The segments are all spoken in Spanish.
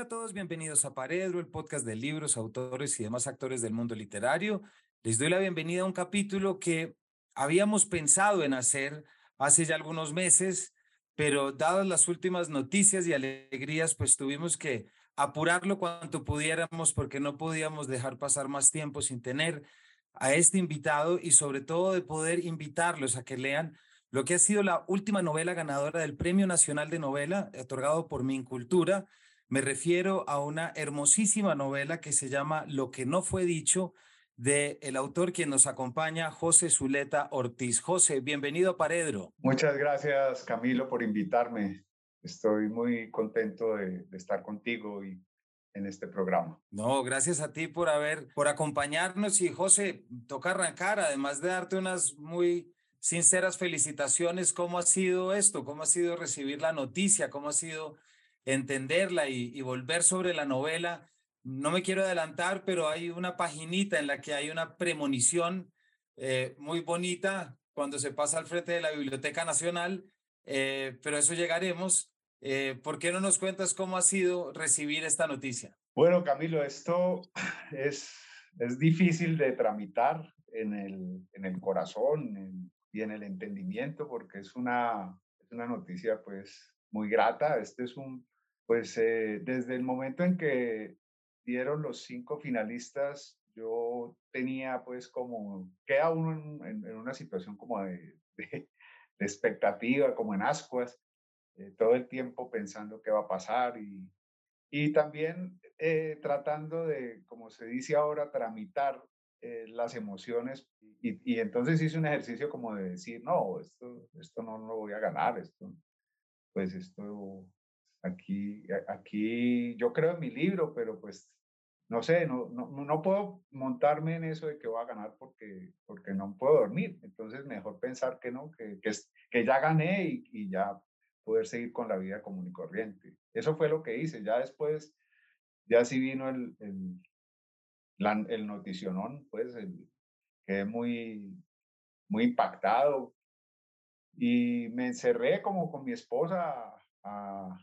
Hola a todos, bienvenidos a Paredro, el podcast de libros, autores y demás actores del mundo literario. Les doy la bienvenida a un capítulo que habíamos pensado en hacer hace ya algunos meses, pero dadas las últimas noticias y alegrías, pues tuvimos que apurarlo cuanto pudiéramos porque no podíamos dejar pasar más tiempo sin tener a este invitado y sobre todo de poder invitarlos a que lean lo que ha sido la última novela ganadora del Premio Nacional de Novela otorgado por Mincultura. Me refiero a una hermosísima novela que se llama Lo que no fue dicho de el autor quien nos acompaña, José Zuleta Ortiz. José, bienvenido a Paredro. Muchas gracias, Camilo, por invitarme. Estoy muy contento de, de estar contigo y en este programa. No, gracias a ti por haber, por acompañarnos y José, toca arrancar, además de darte unas muy sinceras felicitaciones. ¿Cómo ha sido esto? ¿Cómo ha sido recibir la noticia? ¿Cómo ha sido entenderla y, y volver sobre la novela? No me quiero adelantar, pero hay una paginita en la que hay una premonición eh, muy bonita cuando se pasa al frente de la Biblioteca Nacional, eh, pero eso llegaremos. Eh, ¿Por qué no nos cuentas cómo ha sido recibir esta noticia? Bueno, Camilo, esto es, es difícil de tramitar en el, en el corazón, en, y en el entendimiento, porque es una, es una noticia pues muy grata. Este es un, pues eh, desde el momento en que dieron los cinco finalistas, yo tenía pues como, queda uno en, una situación como de, de, expectativa, como en ascuas, eh, todo el tiempo pensando qué va a pasar y, y también eh, tratando de, como se dice ahora, tramitar las emociones y, y, entonces hice un ejercicio como de decir, no, esto, esto no lo voy a ganar, esto, pues esto, aquí, aquí, yo creo en mi libro, pero pues, no sé, no, no, no puedo montarme en eso de que voy a ganar porque, porque no puedo dormir, entonces mejor pensar que no, que, que, que ya gané y, y ya poder seguir con la vida común y corriente. Eso fue lo que hice, ya después, ya sí vino el, el noticionón, pues quedé muy, muy impactado. Y me encerré como con mi esposa a,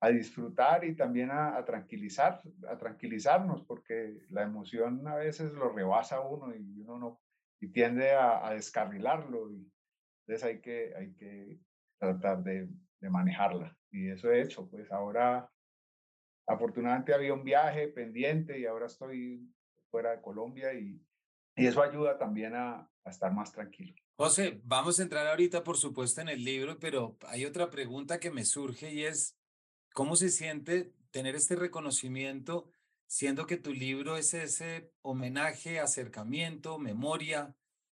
a disfrutar y también a, tranquilizar, a tranquilizarnos, porque la emoción a veces lo rebasa uno y uno no, y tiende a, a descarrilarlo. Y entonces hay que, hay que tratar de, de manejarla. Y eso he hecho, pues ahora afortunadamente había un viaje pendiente y ahora estoy fuera de Colombia y, y eso ayuda también a, a, estar más tranquilo. José, vamos a entrar ahorita, por supuesto, en el libro, pero hay otra pregunta que me surge y es, ¿cómo se siente tener este reconocimiento, siendo que tu libro es ese homenaje, acercamiento, memoria,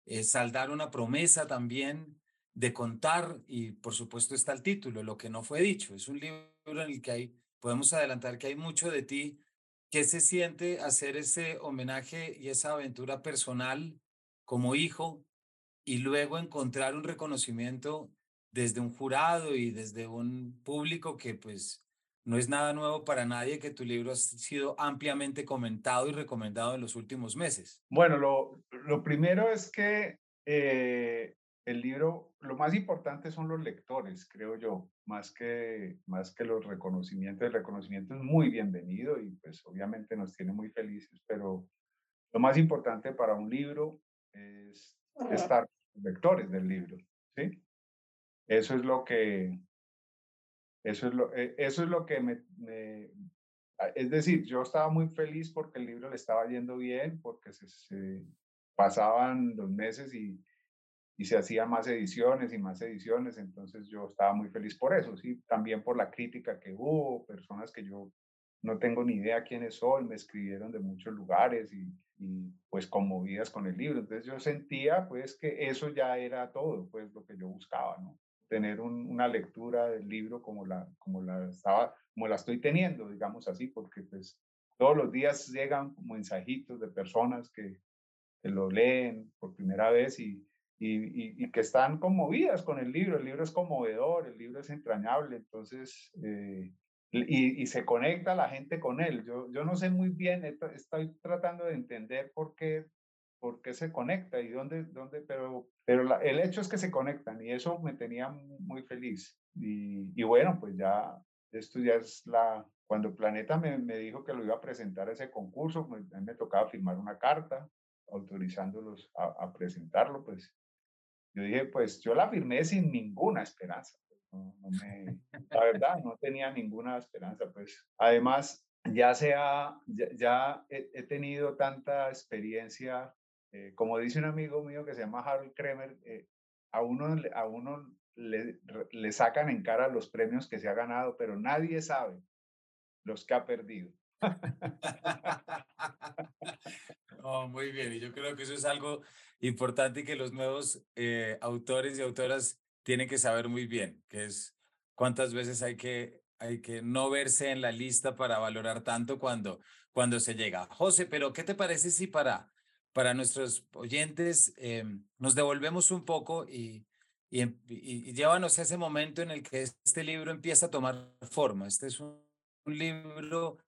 eh, saldar una promesa también de contar y, por supuesto, está el título, Lo que no fue dicho. Es un libro en el que hay podemos adelantar que hay mucho de ti. ¿Qué se siente hacer ese homenaje y esa aventura personal como hijo y luego encontrar un reconocimiento desde un jurado y desde un público que pues no es nada nuevo para nadie que tu libro ha sido ampliamente comentado y recomendado en los últimos meses? Bueno, lo, lo primero es que eh, el libro, lo más importante son los lectores, creo yo, más que, más que los reconocimientos. El reconocimiento es muy bienvenido y pues obviamente nos tiene muy felices, pero lo más importante para un libro es estar con los lectores del libro, ¿sí? Eso es lo que, eso es lo, e, eso es lo que me, me es decir, yo estaba muy feliz porque el libro le estaba yendo bien, porque se, se pasaban los meses y y se hacían más ediciones y más ediciones, entonces yo estaba muy feliz por eso, sí, también por la crítica que hubo, personas que yo no tengo ni idea quiénes son, me escribieron de muchos lugares y, y, pues conmovidas con el libro, entonces yo sentía pues que eso ya era todo, pues lo que yo buscaba, ¿no? Tener un, una lectura del libro como la, como la estaba, como la estoy teniendo, digamos así, porque pues todos los días llegan mensajitos de personas que, que lo leen por primera vez y, y, y, y, que están conmovidas con el libro. El libro es conmovedor, el libro es entrañable, entonces, eh, y, y, se conecta la gente con él. Yo, yo no sé muy bien, estoy tratando de entender por qué, por qué se conecta y dónde, dónde pero, pero la, el hecho es que se conectan y eso me tenía muy feliz. Y, y bueno, pues ya, esto ya es la, cuando Planeta me, me, dijo que lo iba a presentar a ese concurso, pues, a mí me tocaba firmar una carta autorizándolos a, a, presentarlo, pues yo dije, pues yo la firmé sin ninguna esperanza. Pues, no, no me, la verdad, no tenía ninguna esperanza. Pues además, ya, sea, ya, ya he, he, tenido tanta experiencia, eh, como dice un amigo mío que se llama Harold Kremer, eh, a uno, a uno le, le sacan en cara los premios que se ha ganado, pero nadie sabe los que ha perdido. oh, muy bien, y yo creo que eso es algo importante que los nuevos eh, autores y autoras tienen que saber muy bien, que es cuántas veces hay que, hay que no verse en la lista para valorar tanto cuando, cuando se llega. José, pero ¿qué te parece si para, para nuestros oyentes eh, nos devolvemos un poco y, y, y, llévanos a ese momento en el que este libro empieza a tomar forma? Este es un un libro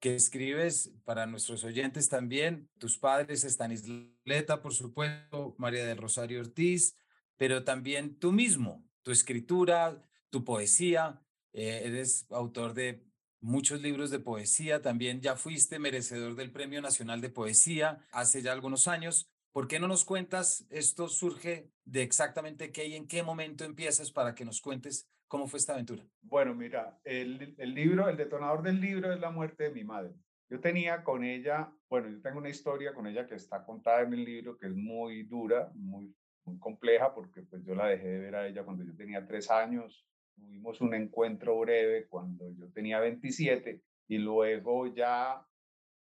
que escribes para nuestros oyentes también, tus padres, Estanisleta, por supuesto, María del Rosario Ortiz, pero también tú mismo, tu escritura, tu poesía, eh, eres autor de muchos libros de poesía, también ya fuiste merecedor del Premio Nacional de Poesía hace ya algunos años. ¿Por qué no nos cuentas? Esto surge de exactamente qué y en qué momento empiezas para que nos cuentes ¿Cómo fue esta aventura? Bueno, mira, el, libro, el detonador del libro es la muerte de mi madre. Yo tenía con ella, bueno, yo tengo una historia con ella que está contada en el libro, que es muy dura, muy, muy compleja, porque pues yo la dejé de ver a ella cuando yo tenía tres años. Tuvimos un encuentro breve cuando yo tenía 27 y luego ya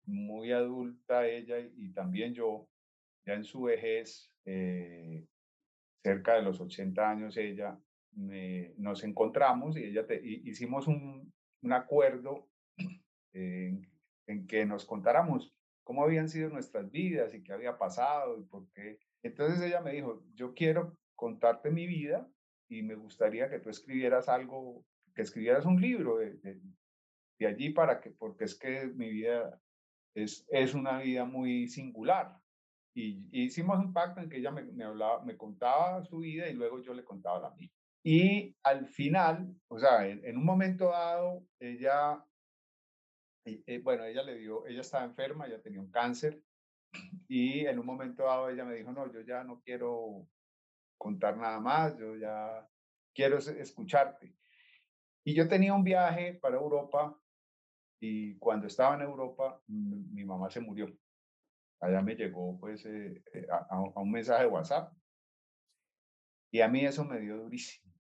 muy adulta ella y también yo, ya en su vejez, eh, cerca de los 80 años ella, nos encontramos y ella te, hicimos un, un acuerdo en, en, que nos contáramos cómo habían sido nuestras vidas y qué había pasado y por qué. Entonces ella me dijo, yo quiero contarte mi vida y me gustaría que tú escribieras algo, que escribieras un libro de, de, allí para que, porque es que mi vida es, es una vida muy singular. Y, hicimos un pacto en que ella me, hablaba, me contaba su vida y luego yo le contaba la mía. Y al final, o sea, en, un momento dado, ella, eh, bueno, ella le dio, ella estaba enferma, ella tenía un cáncer, y en un momento dado ella me dijo, no, yo ya no quiero contar nada más, yo ya quiero escucharte. Y yo tenía un viaje para Europa y cuando estaba en Europa, mi mamá se murió. Allá me llegó pues eh, eh, a, a, un mensaje de WhatsApp. Y a mí eso me dio durísimo.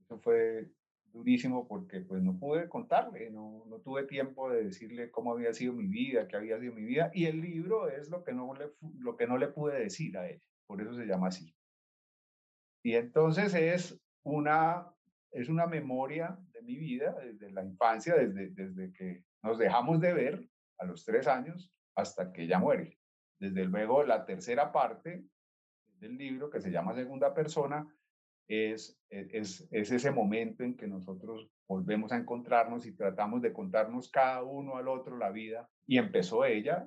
Eso fue durísimo porque pues no pude contarle, no, no tuve tiempo de decirle cómo había sido mi vida, qué había sido mi vida, y el libro es lo que no le, lo que no le pude decir a ella, por eso se llama así. Y entonces es una, es una memoria de mi vida desde la infancia, desde, desde que nos dejamos de ver a los tres años hasta que ella muere. Desde luego, la tercera parte del libro, que se llama Segunda Persona, es, e, es, es, ese momento en que nosotros volvemos a encontrarnos y tratamos de contarnos cada uno al otro la vida. Y empezó ella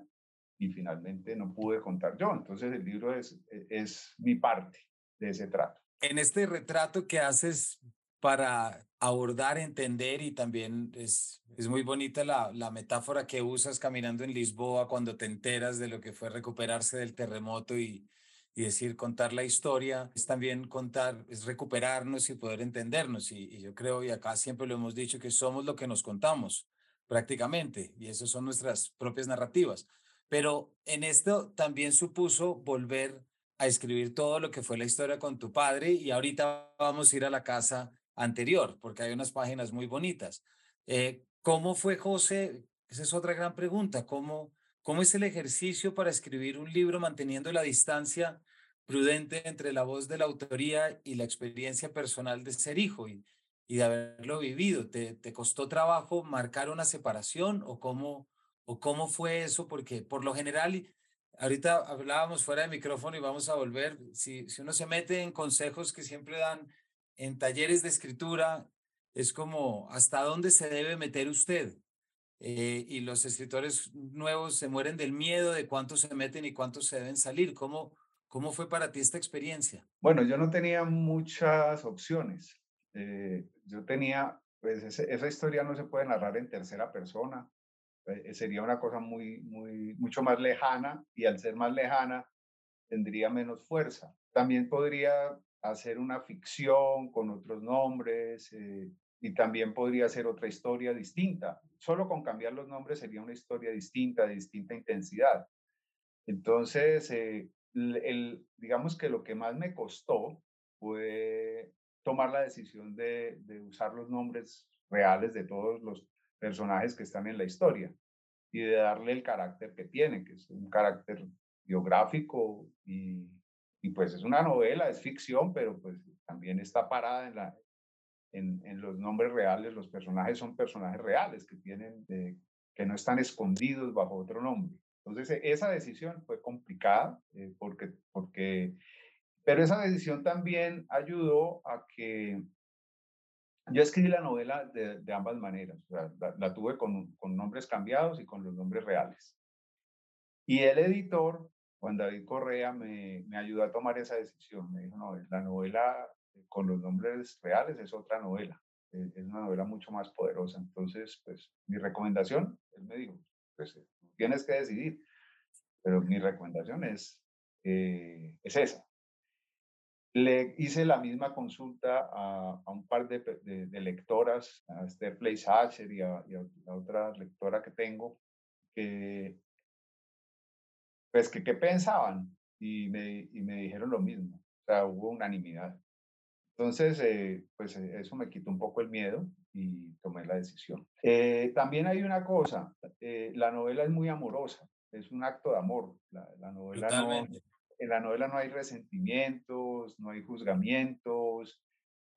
y finalmente no pude contar yo. Entonces el libro es, e, es mi parte de ese trato. En este retrato que haces para abordar, entender y también es, es muy bonita la, la metáfora que usas caminando en Lisboa cuando te enteras de lo que fue recuperarse del terremoto y, y decir, contar la historia es también contar, es recuperarnos y poder entendernos. Y, yo creo, y acá siempre lo hemos dicho, que somos lo que nos contamos prácticamente, y eso son nuestras propias narrativas. Pero en esto también supuso volver a escribir todo lo que fue la historia con tu padre y ahorita vamos a ir a la casa anterior, porque hay unas páginas muy bonitas. Eh, ¿Cómo fue José? Esa es otra gran pregunta. ¿Cómo, ¿Cómo es el ejercicio para escribir un libro manteniendo la distancia prudente entre la voz de la autoría y la experiencia personal de ser hijo y, y de haberlo vivido? ¿Te, ¿Te, costó trabajo marcar una separación o cómo, o cómo fue eso? Porque por lo general, ahorita hablábamos fuera de micrófono y vamos a volver, si, si uno se mete en consejos que siempre dan en talleres de escritura, es como, ¿hasta dónde se debe meter usted? Eh, y los escritores nuevos se mueren del miedo de cuántos se meten y cuántos se deben salir. ¿Cómo, ¿Cómo fue para ti esta experiencia? Bueno, yo no tenía muchas opciones. Eh, yo tenía pues esa historia no se puede narrar en tercera persona. Eh, sería una cosa muy, muy, mucho más lejana y al ser más lejana tendría menos fuerza. También podría hacer una ficción con otros nombres eh, y también podría ser otra historia distinta. Solo con cambiar los nombres sería una historia distinta, de distinta intensidad. Entonces, eh, el, digamos que lo que más me costó fue tomar la decisión de, de usar los nombres reales de todos los personajes que están en la historia y de darle el carácter que tiene, que es un carácter biográfico y, y pues es una novela, es ficción, pero pues también está parada en, la, en, en los nombres reales, los personajes son personajes reales que tienen, eh, que no están escondidos bajo otro nombre. Entonces, e, esa decisión fue complicada eh, porque, porque, pero esa decisión también ayudó a que yo escribí la novela de, ambas maneras. la, tuve con, nombres cambiados y con los nombres reales. Y el editor, Juan David Correa, me, ayudó a tomar esa decisión. Me dijo, no, la novela con los nombres reales es otra novela. Es, es una novela mucho más poderosa. Entonces, pues, mi recomendación, él me dijo, pues, tienes que decidir. Pero mi recomendación es, eh, es esa. Le hice la misma consulta a, a un par de, de, lectoras, a Esther Fleisacher y a, y a, otra lectora que tengo, que, pues, que qué pensaban y me, y me dijeron lo mismo. O sea, hubo unanimidad. Entonces, eh, pues eh, eso me quitó un poco el miedo y tomé la decisión. Eh, también hay una cosa, la novela es muy amorosa, es un acto de amor. La, novela no, en la novela no hay resentimientos, no hay juzgamientos,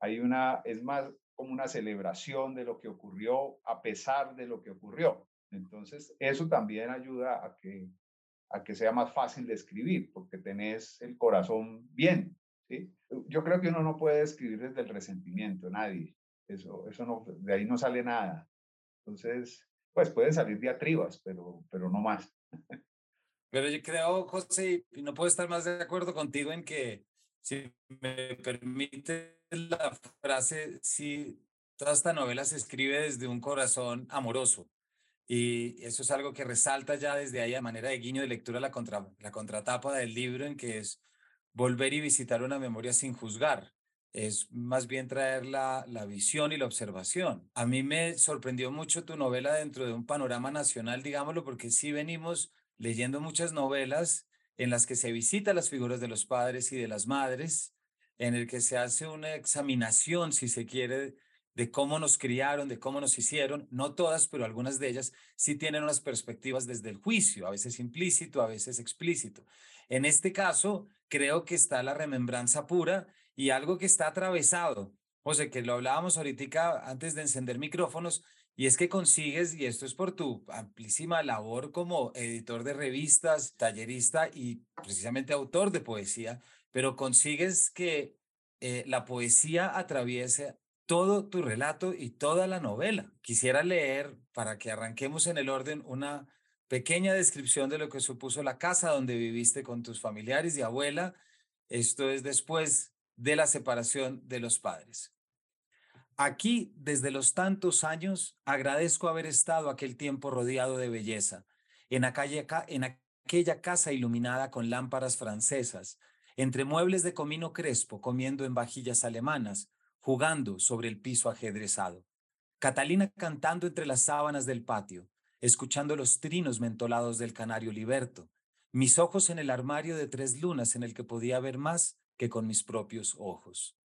hay una, es más como una celebración de lo que ocurrió a pesar de lo que ocurrió. Entonces, eso también ayuda a que, a que sea más fácil de escribir, porque tenés el corazón bien, yo creo que uno no puede escribir desde el resentimiento, nadie. Eso, eso no, de ahí no sale nada. Entonces, pues pueden salir diatribas, pero, pero no más. Pero yo creo, José, y no puedo estar más de acuerdo contigo en que, si me permite la frase, si toda esta novela se escribe desde un corazón amoroso. Y eso es algo que resalta ya desde ahí a manera de guiño de lectura la, contra, la contratapa del libro, en que es volver y visitar una memoria sin juzgar. Es más bien traer la, la visión y la observación. A mí me sorprendió mucho tu novela dentro de un panorama nacional, digámoslo, porque sí venimos leyendo muchas novelas en las que se visita las figuras de los padres y de las madres, en el que se hace una examinación, si se quiere, de cómo nos criaron, de cómo nos hicieron. No todas, pero algunas de ellas sí tienen unas perspectivas desde el juicio, a veces implícito, a veces explícito. En este caso, creo que está la remembranza pura y algo que está atravesado. José, que lo hablábamos ahorita antes de encender micrófonos, y es que consigues, y esto es por tu amplísima labor como editor de revistas, tallerista y precisamente autor de poesía, pero consigues que eh, la poesía atraviese todo tu relato y toda la novela. Quisiera leer, para que arranquemos en el orden, una pequeña descripción de lo que supuso la casa donde viviste con tus familiares y abuela. Esto es después de la separación de los padres. Aquí, desde los tantos años, agradezco haber estado aquel tiempo rodeado de belleza, en, aquella, en aquella casa iluminada con lámparas francesas, entre muebles de comino crespo, comiendo en vajillas alemanas, jugando sobre el piso ajedrezado. Catalina cantando entre las sábanas del patio, escuchando los trinos mentolados del canario liberto, mis ojos en el armario de tres lunas en el que podía ver más que con mis propios ojos.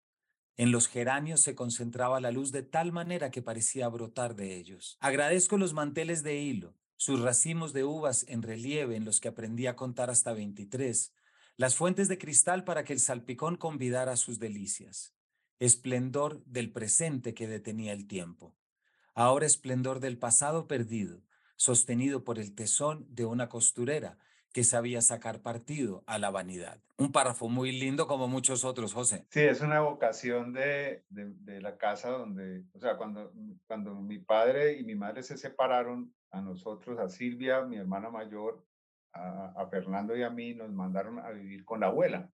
En los geranios se concentraba la luz de tal manera que parecía brotar de ellos. Agradezco los manteles de hilo, sus racimos de uvas en relieve en los que aprendí a contar hasta 23, las fuentes de cristal para que el salpicón convidara sus delicias, esplendor del presente que detenía el tiempo, ahora esplendor del pasado perdido, sostenido por el tesón de una costurera que sabía sacar partido a la vanidad. Un párrafo muy lindo como muchos otros, José. Sí, es una vocación de, de, la casa donde, o sea, cuando, cuando mi padre y mi madre se separaron, a nosotros, a Silvia, mi hermana mayor, a, a Fernando y a mí, nos mandaron a vivir con la abuela.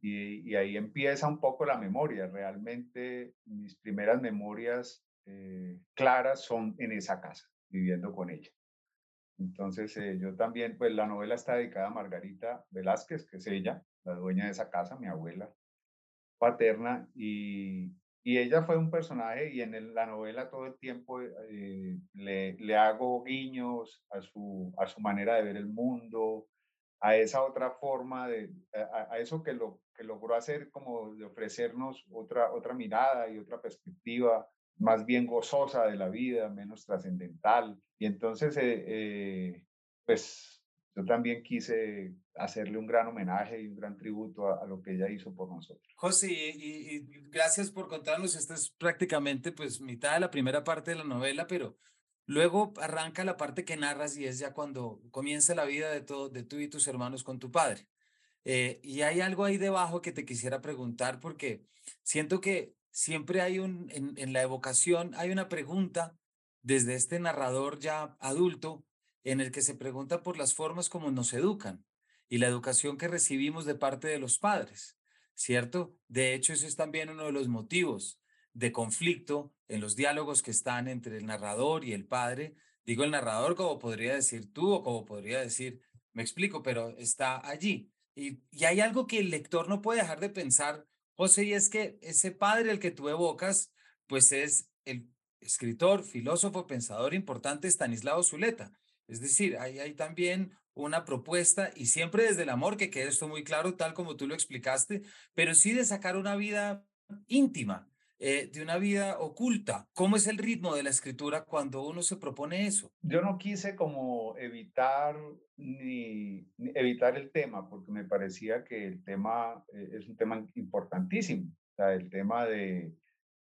Y, y ahí empieza un poco la memoria. Realmente mis primeras memorias eh, claras son en esa casa, viviendo con ella. Entonces, eh, yo también, pues la novela está dedicada a Margarita Velázquez, que es ella, la dueña de esa casa, mi abuela paterna, y, y ella fue un personaje y en la novela todo el tiempo eh, le, le, hago guiños a su, a su manera de ver el mundo, a esa otra forma, de, a, a, eso que, lo, que logró hacer como de ofrecernos otra, otra mirada y otra perspectiva más bien gozosa de la vida, menos trascendental. Y entonces, eh, eh, pues yo también quise hacerle un gran homenaje y un gran tributo a, lo que ella hizo por nosotros. José, y, gracias por contarnos. Esta es prácticamente pues mitad de la primera parte de la novela, pero luego arranca la parte que narras y es ya cuando comienza la vida de, todo, de tú y tus hermanos con tu padre. Eh, y hay algo ahí debajo que te quisiera preguntar porque siento que siempre hay un, en, la evocación, hay una pregunta desde este narrador ya adulto en el que se pregunta por las formas como nos educan y la educación que recibimos de parte de los padres, ¿cierto? De hecho, eso es también uno de los motivos de conflicto en los diálogos que están entre el narrador y el padre. Digo el narrador como podría decir tú o como podría decir, me explico, pero está allí. Y, y hay algo que el lector no puede dejar de pensar, José, y es que ese padre al que tú evocas, pues es el escritor, filósofo, pensador importante Stanislao Zuleta. Es decir, hay, hay también una propuesta y siempre desde el amor, que quede esto muy claro, tal como tú lo explicaste, pero sí de sacar una vida íntima, eh, de una vida oculta. ¿Cómo es el ritmo de la escritura cuando uno se propone eso? Yo no quise como evitar ni, evitar el tema, porque me parecía que el tema eh, es un tema importantísimo, el tema de,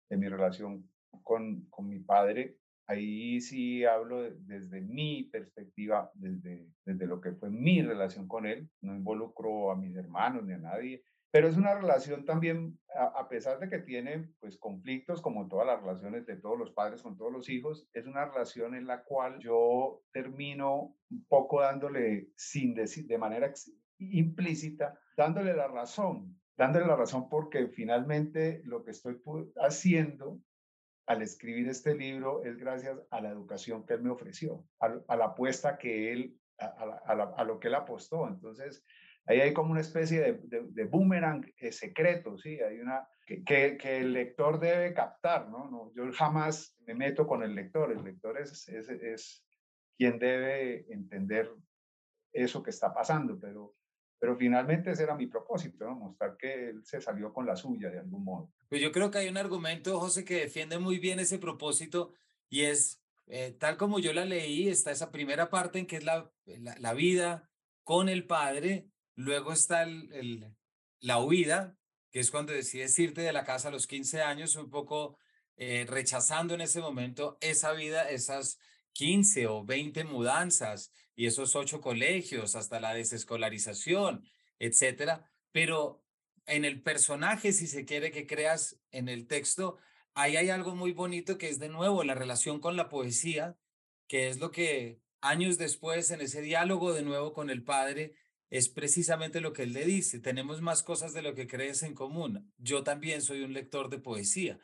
de mi relación con, con mi padre ahí sí hablo desde mi perspectiva, desde, desde lo que fue mi relación con él, no involucro a mis hermanos ni a nadie, pero es una relación también, a, pesar de que tiene pues conflictos como todas las relaciones de todos los padres con todos los hijos, es una relación en la cual yo termino un poco dándole, sin decir, de manera implícita, dándole la razón, dándole la razón porque finalmente lo que estoy haciendo al escribir este libro es gracias a la educación que él me ofreció, a, la apuesta que él, a, lo que él apostó. Entonces, ahí hay como una especie de, boomerang eh, secreto, ¿sí? Hay una que, que, el lector debe captar, ¿no? ¿no? Yo jamás me meto con el lector, el lector es, es, es quien debe entender eso que está pasando, pero pero finalmente ese era mi propósito, ¿no? mostrar que él se salió con la suya de algún modo. Pues yo creo que hay un argumento, José, que defiende muy bien ese propósito y es, eh, tal como yo la leí, está esa primera parte en que es la, la, vida con el padre, luego está el, el, la huida, que es cuando decides irte de la casa a los 15 años, un poco eh, rechazando en ese momento esa vida, esas 15 o 20 mudanzas y esos ocho colegios hasta la desescolarización, etcétera. Pero en el personaje, si se quiere que creas en el texto, ahí hay algo muy bonito que es de nuevo la relación con la poesía, que es lo que años después en ese diálogo de nuevo con el padre es precisamente lo que él le dice, tenemos más cosas de lo que crees en común. Yo también soy un lector de poesía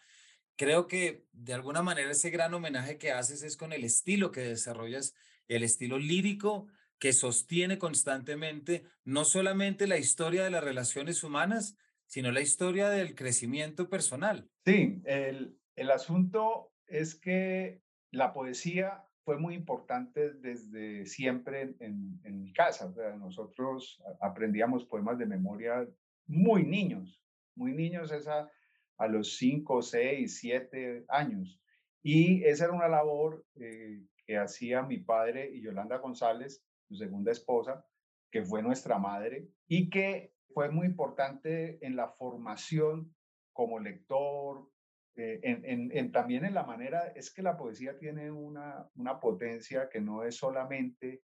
creo que de alguna manera ese gran homenaje que haces es con el estilo que desarrollas, el estilo lírico que sostiene constantemente no solamente la historia de las relaciones humanas, sino la historia del crecimiento personal. Sí, el, el asunto es que la poesía fue muy importante desde siempre en, mi casa. nosotros aprendíamos poemas de memoria muy niños, muy niños. Esa, a los 5, 6, 7 años. Y esa era una labor eh, que hacía mi padre y Yolanda González, su segunda esposa, que fue nuestra madre, y que fue muy importante en la formación como lector, eh, en, en, también en la manera, es que la poesía tiene una, una potencia que no es solamente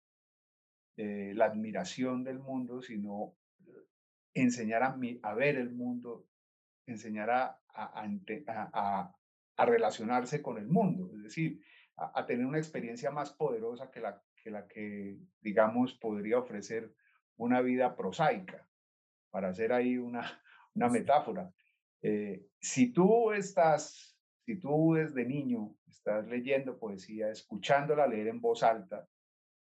eh, la admiración del mundo, sino enseñar a, mí, a ver el mundo enseñar a, a, a, relacionarse con el mundo, es decir, a, tener una experiencia más poderosa que la, que la que, digamos, podría ofrecer una vida prosaica, para hacer ahí una, una metáfora. Eh, si tú estás, si tú desde niño estás leyendo poesía, escuchándola leer en voz alta,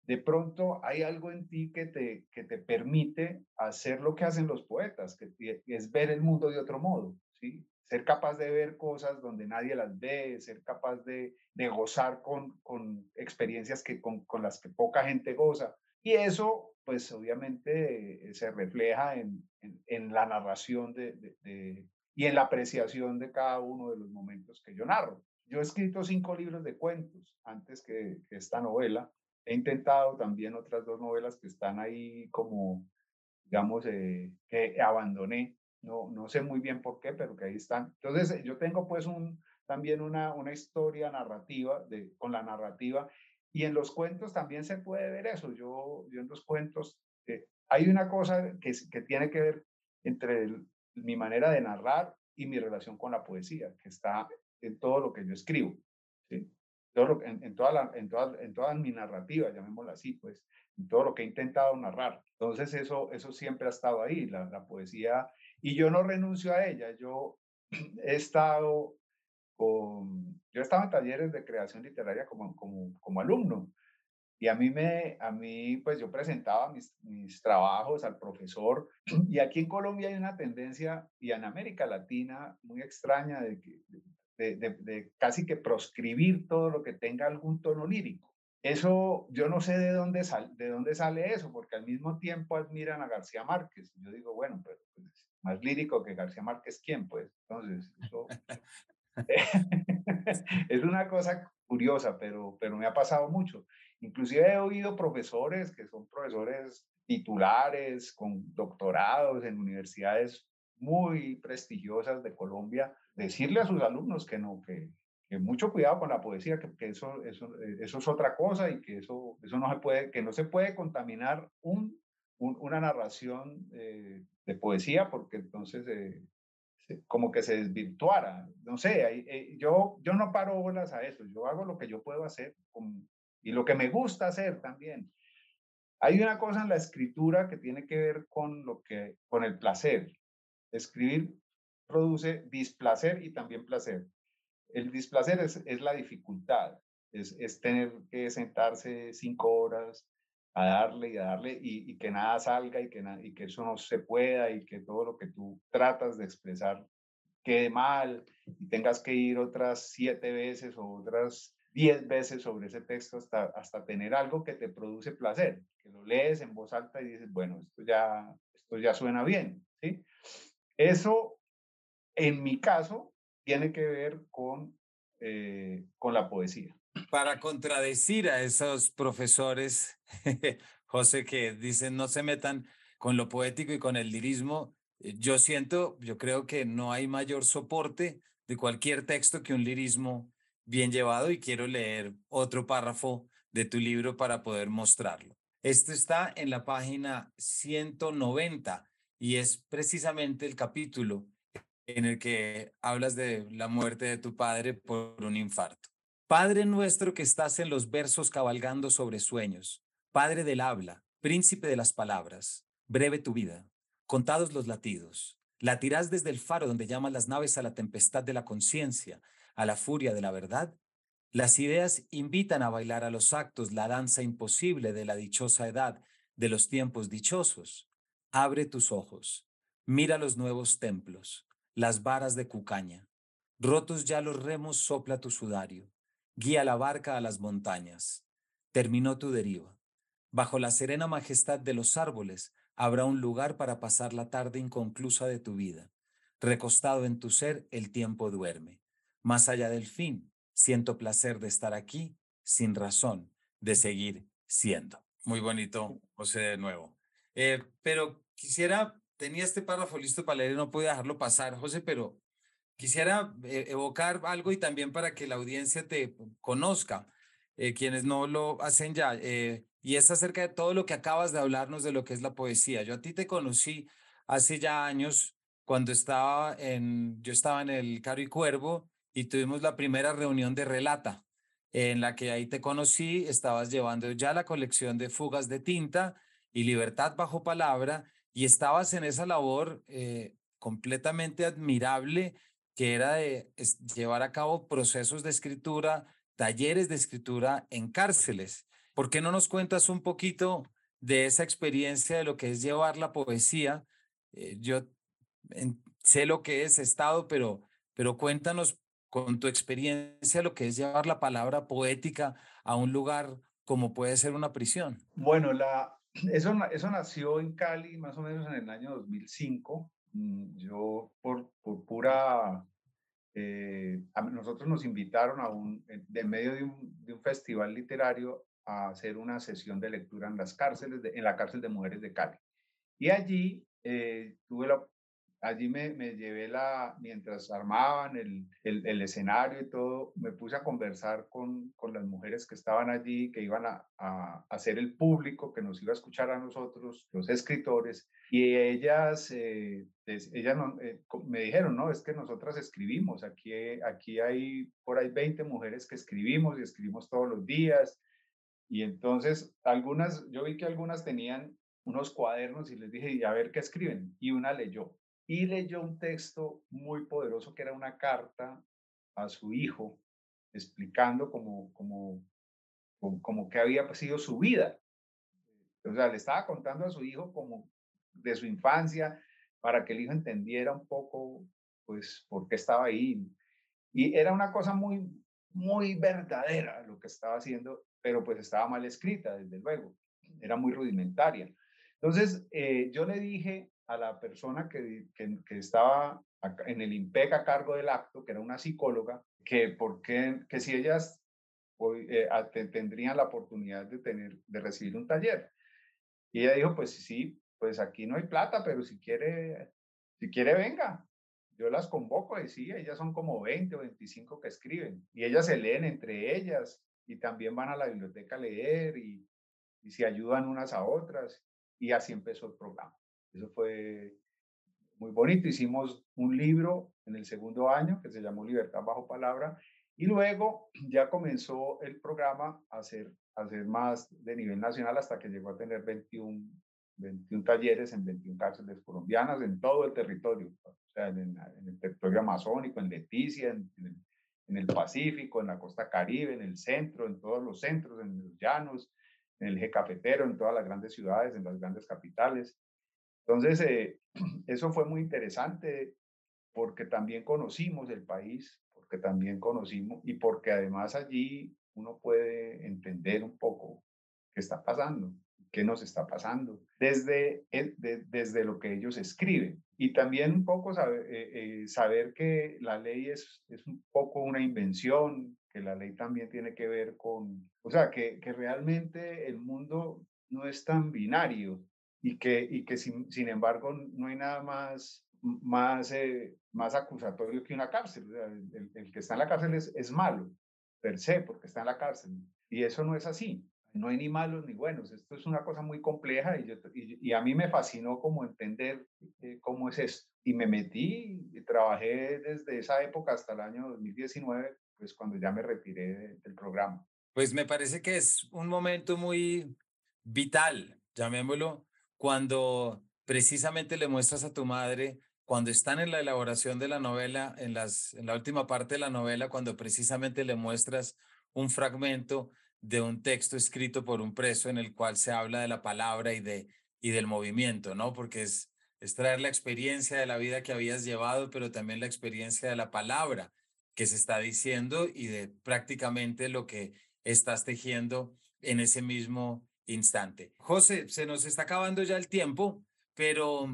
de pronto hay algo en ti que te, que te permite hacer lo que hacen los poetas, que es ver el mundo de otro modo, ¿sí? Ser capaz de ver cosas donde nadie las ve, ser capaz de, de gozar con, con experiencias que, con, con, las que poca gente goza. Y eso, pues obviamente, se refleja en, en, la narración de, de, y en la apreciación de cada uno de los momentos que yo narro. Yo he escrito cinco libros de cuentos antes que, que esta novela He intentado también otras dos novelas que están ahí como, digamos, eh, que abandoné. No, no sé muy bien por qué, pero que ahí están. Entonces, yo tengo pues un, también una, una historia narrativa de, con la narrativa y en los cuentos también se puede ver eso. Yo, yo en los cuentos, eh, hay una cosa que, que tiene que ver entre mi manera de narrar y mi relación con la poesía, que está en todo lo que yo escribo. ¿sí? en, en, toda la, en, toda, en toda mi narrativa, llamémosla así, pues, en todo lo que he intentado narrar. Entonces eso, eso siempre ha estado ahí, la, la poesía, y yo no renuncio a ella. Yo he estado con, yo he estado en talleres de creación literaria como, como, como alumno, y a mí, me, a mí, pues yo presentaba mis, mis trabajos al profesor, y aquí en Colombia hay una tendencia, y en América Latina, muy extraña, de que de, casi que proscribir todo lo que tenga algún tono lírico. Eso, yo no sé de dónde, de dónde sale eso, porque al mismo tiempo admiran a García Márquez. Yo digo, bueno, pero pues, más lírico que García Márquez, ¿quién? Pues entonces, eso es una cosa curiosa, pero, pero me ha pasado mucho. Inclusive he oído profesores que son profesores titulares con doctorados en universidades muy prestigiosas de Colombia, decirle a sus alumnos que no, que, que mucho cuidado con la poesía, que, que, eso, eso, eh, eso es otra cosa y que eso, eso no se puede, que no se puede contaminar un, una narración eh, de poesía porque entonces eh, como que se desvirtuara. No sé, yo, yo no paro bolas a eso, yo hago lo que yo puedo hacer y lo que me gusta hacer también. Hay una cosa en la escritura que tiene que ver con lo que, con el placer. Escribir produce displacer y también placer. El displacer es, es la dificultad, es, es, tener que sentarse cinco horas a darle y a darle y, que nada salga y que, y que eso no se pueda y que todo lo que tú tratas de expresar quede mal y tengas que ir otras siete veces o otras diez veces sobre ese texto hasta, hasta tener algo que te produce placer, que lo lees en voz alta y dices, bueno, esto ya, esto ya suena bien, ¿sí? Eso en mi caso, tiene que ver con, eh, con la poesía. Para contradecir a esos profesores, José, que dicen no se metan con lo poético y con el lirismo, eh, yo siento, yo creo que no hay mayor soporte de cualquier texto que un lirismo bien llevado y quiero leer otro párrafo de tu libro para poder mostrarlo. Esto está en la página 190 y es precisamente el capítulo en el que hablas de la muerte de tu padre por un infarto. Padre nuestro que estás en los versos cabalgando sobre sueños, Padre del habla, príncipe de las palabras, breve tu vida, contados los latidos, latirás desde el faro donde llaman las naves a la tempestad de la conciencia, a la furia de la verdad. Las ideas invitan a bailar a los actos la danza imposible de la dichosa edad, de los tiempos dichosos. Abre tus ojos, mira los nuevos templos, las varas de cucaña. Rotos ya los remos, sopla tu sudario. Guía la barca a las montañas. Terminó tu deriva. Bajo la serena majestad de los árboles habrá un lugar para pasar la tarde inconclusa de tu vida. Recostado en tu ser, el tiempo duerme. Más allá del fin, siento placer de estar aquí, sin razón, de seguir siendo. Muy bonito, José, de nuevo. Eh, pero quisiera tenía este párrafo listo para leer y no pude dejarlo pasar, José, pero quisiera eh, evocar algo y también para que la audiencia te conozca, eh, quienes no lo hacen ya. Y es acerca de todo lo que acabas de hablarnos de lo que es la poesía. Yo a ti te conocí hace ya años cuando estaba en, yo estaba en el Caro y Cuervo y tuvimos la primera reunión de Relata, en la que ahí te conocí, estabas llevando ya la colección de fugas de tinta y libertad bajo palabra, y estabas en esa labor eh, completamente admirable que era de llevar a cabo procesos de escritura, talleres de escritura en cárceles. ¿Por qué no nos cuentas un poquito de esa experiencia de lo que es llevar la poesía? Eh, yo sé lo que es estado, pero, pero cuéntanos con tu experiencia lo que es llevar la palabra poética a un lugar como puede ser una prisión. Bueno, la, eso, eso nació en Cali más o menos en el año 2005. Mm, yo por, por pura... Eh, nosotros nos invitaron a un, de medio de un, de un, festival literario a hacer una sesión de lectura en las cárceles, en la cárcel de mujeres de Cali. Y allí eh, tuve la, allí me, me, llevé la, mientras armaban el, el, escenario y todo, me puse a conversar con, con las mujeres que estaban allí, que iban a, a, hacer el público, que nos iba a escuchar a nosotros, los escritores, y ellas, eh, ellas eh, me dijeron, no, es que nosotras escribimos, aquí, aquí hay por ahí 20 mujeres que escribimos y escribimos todos los días, y entonces algunas, yo vi que algunas tenían unos cuadernos y les dije, y a ver qué escriben, y una leyó y leyó un texto muy poderoso que era una carta a su hijo explicando como, como, como, que había sido su vida. O sea, le estaba contando a su hijo como de su infancia para que el hijo entendiera un poco, pues, por qué estaba ahí. Y era una cosa muy, muy verdadera lo que estaba haciendo, pero pues estaba mal escrita, desde luego. Era muy rudimentaria. Entonces, eh, yo le dije a la persona que, que, estaba en el IMPEC a cargo del acto, que era una psicóloga, que, por qué, que si ellas hoy, eh, tendrían la oportunidad de, tener, de recibir un taller. Y ella dijo, pues sí, pues aquí no hay plata, pero si quiere, si quiere, venga. Yo las convoco y sí, ellas son como 20 o 25 que escriben. Y ellas se leen entre ellas y también van a la biblioteca a leer y, y se ayudan unas a otras. Y así empezó el programa. Eso fue muy bonito. Hicimos un libro en el segundo año que se llamó Libertad bajo palabra y luego ya comenzó el programa a ser, a ser más de nivel nacional hasta que llegó a tener 21, 21 talleres en 21 cárceles colombianas en todo el territorio, o sea, en, el territorio amazónico, en Leticia, en, el, en, el, Pacífico, en la costa caribe, en el centro, en todos los centros, en los llanos, en el eje cafetero, en todas las grandes ciudades, en las grandes capitales. Entonces, eh, eso fue muy interesante porque también conocimos el país, porque también conocimos y porque además allí uno puede entender un poco qué está pasando, qué nos está pasando, desde, desde lo que ellos escriben. Y también un poco saber, eh, eh, saber que la ley es, es un poco una invención, que la ley también tiene que ver con, o sea, que, que realmente el mundo no es tan binario, y que, y que sin, sin embargo no hay nada más, más, eh, más acusatorio que una cárcel. el, que está en la cárcel es, es malo, per se, porque está en la cárcel. Y eso no es así. No hay ni malos ni buenos. Esto es una cosa muy compleja y, yo, y, a mí me fascinó como entender eh, cómo es esto. Y me metí y trabajé desde esa época hasta el año 2019, pues cuando ya me retiré del programa. Pues me parece que es un momento muy vital, llamémoslo, cuando precisamente le muestras a tu madre, cuando están en la elaboración de la novela, en, las, en la última parte de la novela, cuando precisamente le muestras un fragmento de un texto escrito por un preso en el cual se habla de la palabra y, de, y del movimiento, ¿no? Porque es, es traer la experiencia de la vida que habías llevado, pero también la experiencia de la palabra que se está diciendo y de prácticamente lo que estás tejiendo en ese mismo instante. José, se nos está acabando ya el tiempo, pero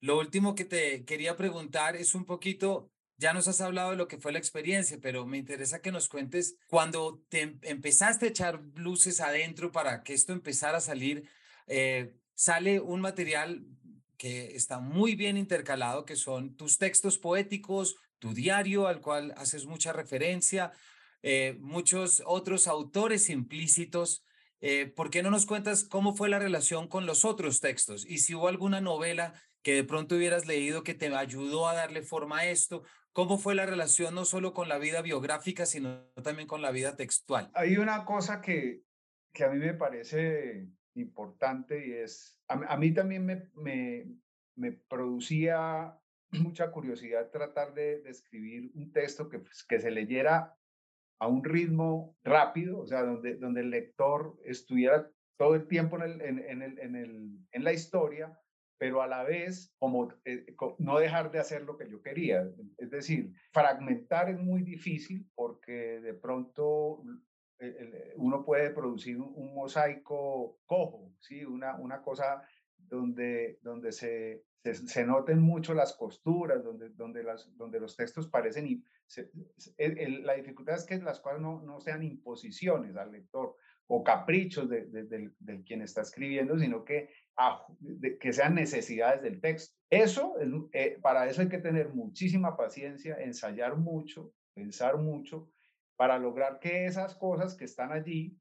lo último que te quería preguntar es un poquito, ya nos has hablado de lo que fue la experiencia, pero me interesa que nos cuentes cuando te em, empezaste a echar luces adentro para que esto empezara a salir, eh, sale un material que está muy bien intercalado, que son tus textos poéticos, tu diario al cual haces mucha referencia, eh, muchos otros autores implícitos eh, ¿por qué no nos cuentas cómo fue la relación con los otros textos? Y si hubo alguna novela que de pronto hubieras leído que te ayudó a darle forma a esto, ¿cómo fue la relación no solo con la vida biográfica, sino también con la vida textual? Hay una cosa que, que a mí me parece importante y es, a, mí también me, me, me producía mucha curiosidad tratar de, escribir un texto que, pues, que se leyera a un ritmo rápido, o sea, donde, donde el lector estuviera todo el tiempo en, el, en, el, en, el, en la historia, pero a la vez como eh, no dejar de hacer lo que yo quería. Es decir, fragmentar es muy difícil porque de pronto uno puede producir un, mosaico cojo, ¿sí? una, una cosa donde, donde se, se, noten mucho las costuras, donde, donde, las, donde los textos parecen... La dificultad es que las cosas no, no sean imposiciones al lector o caprichos de, del, quien está escribiendo, sino que, que sean necesidades del texto. Eso, eh, para eso hay que tener muchísima paciencia, ensayar mucho, pensar mucho, para lograr que esas cosas que están allí.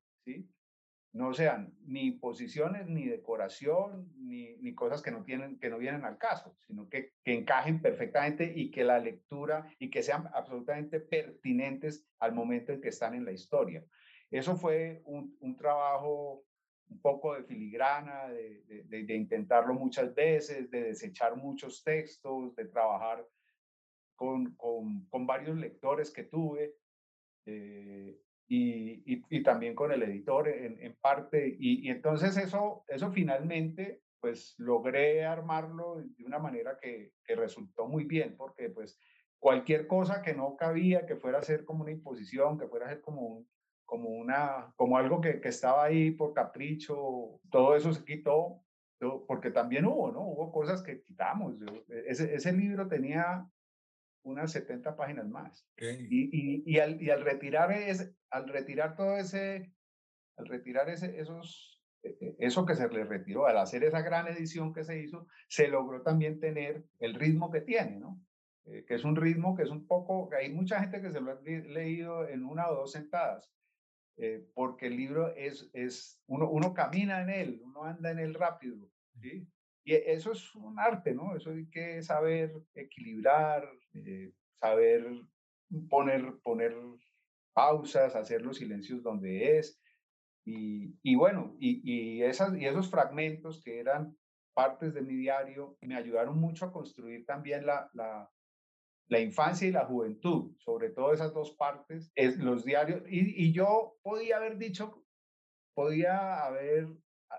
No sean ni posiciones, ni decoración, ni, ni, cosas que no, tienen, que no vienen al caso, sino que, que, encajen perfectamente y que la lectura y que sean absolutamente pertinentes al momento en que están en la historia. Eso fue un, un trabajo un poco de filigrana, de, de, intentarlo muchas veces, de desechar muchos textos, de trabajar con, con, con varios lectores que tuve. Eh, y, y, y, también con el editor en, en parte. Y, y, entonces eso, eso finalmente, pues logré armarlo de una manera que, que, resultó muy bien, porque pues cualquier cosa que no cabía, que fuera a ser como una imposición, que fuera a ser como un, como, una, como algo que, que estaba ahí por capricho, todo eso se quitó, porque también hubo, ¿no? Hubo cosas que quitamos. Ese, ese libro tenía unas 70 páginas más. Y, y, y, al, y, al, retirar es, al retirar todo ese, al retirar ese, esos, e, e, eso que se le retiró, al hacer esa gran edición que se hizo, se logró también tener el ritmo que tiene, ¿no? Eh, que es un ritmo que es un poco, hay mucha gente que se lo ha leído en una o dos sentadas, eh, porque el libro es, es uno, uno camina en él, uno anda en él rápido, ¿sí? Y eso es un arte, ¿no? Eso hay que saber equilibrar, eh, saber poner, poner pausas, hacer los silencios donde es. Y, bueno, y, y, y esos fragmentos que eran partes de mi diario me ayudaron mucho a construir también la, la, infancia y la juventud, sobre todo esas dos partes, es los diarios. Y, yo podía haber dicho, podía haber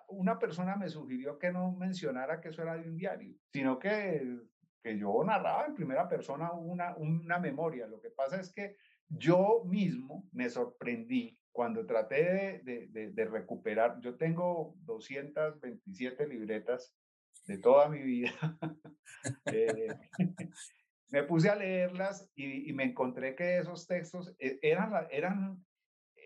una persona me sugirió que no mencionara que eso era de un diario, sino que, que yo narraba en primera persona una, una memoria. Lo que pasa es que yo mismo me sorprendí cuando traté de, de, de, recuperar, yo tengo 227 libretas de toda mi vida. eh, me puse a leerlas y, y, me encontré que esos textos eh, eran, eran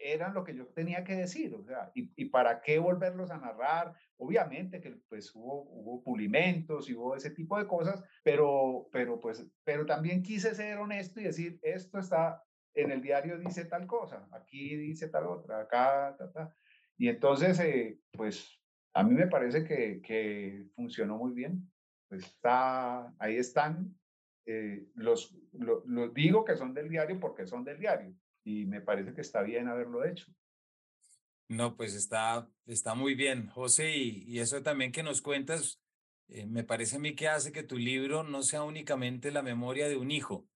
eran lo que yo tenía que decir, o sea, y, y, para qué volverlos a narrar. Obviamente que pues hubo, hubo pulimentos y hubo ese tipo de cosas, pero, pero pues, pero también quise ser honesto y decir, esto está en el diario dice tal cosa, aquí dice tal otra, acá, ta, ta. Y entonces, eh, pues, a mí me parece que, que funcionó muy bien. Pues está, ahí están. Eh, los, lo, lo digo que son del diario porque son del diario y me parece que está bien haberlo hecho. No, pues está, está muy bien, José, y, y eso también que nos cuentas, eh, me parece a mí que hace que tu libro no sea únicamente la memoria de un hijo,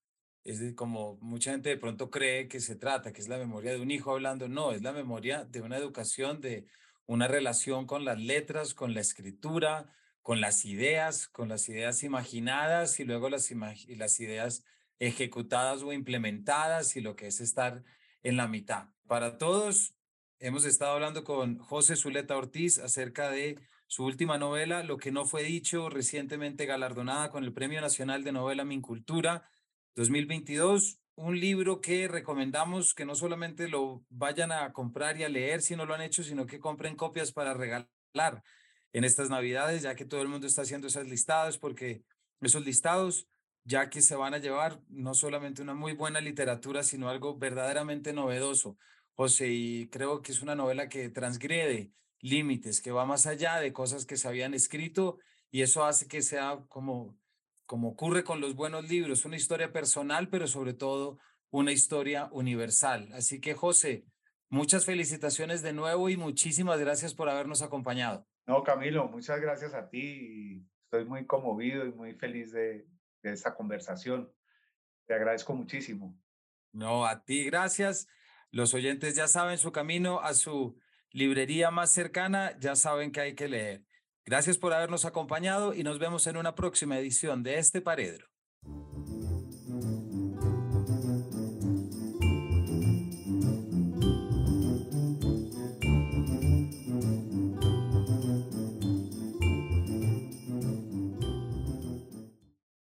es de, como mucha gente de pronto cree que se trata, que es la memoria de un hijo hablando, no, es la memoria de una educación, de una relación con las letras, con la escritura, con las ideas, con las ideas imaginadas y luego las, y las ideas ejecutadas o implementadas y lo que es estar en la mitad. Para todos, hemos estado hablando con José Zuleta Ortiz acerca de su última novela, Lo que no fue dicho, recientemente galardonada con el Premio Nacional de Novela Mincultura 2022, un libro que recomendamos que no solamente lo vayan a comprar y a leer si no lo han hecho, sino que compren copias para regalar en estas navidades, ya que todo el mundo está haciendo esas listados, porque esos listados ya que se van a llevar no solamente una muy buena literatura, sino algo verdaderamente novedoso, José, y creo que es una novela que transgrede límites, que va más allá de cosas que se habían escrito, y eso hace que sea como, como ocurre con los buenos libros, una historia personal, pero sobre todo una historia universal. Así que, José, muchas felicitaciones de nuevo y muchísimas gracias por habernos acompañado. No, Camilo, muchas gracias a ti. Estoy muy conmovido y muy feliz de, de esta conversación. Te agradezco muchísimo. No, a ti, gracias. Los oyentes ya saben su camino a su librería más cercana, ya saben que hay que leer. Gracias por habernos acompañado y nos vemos en una próxima edición de este Paredro.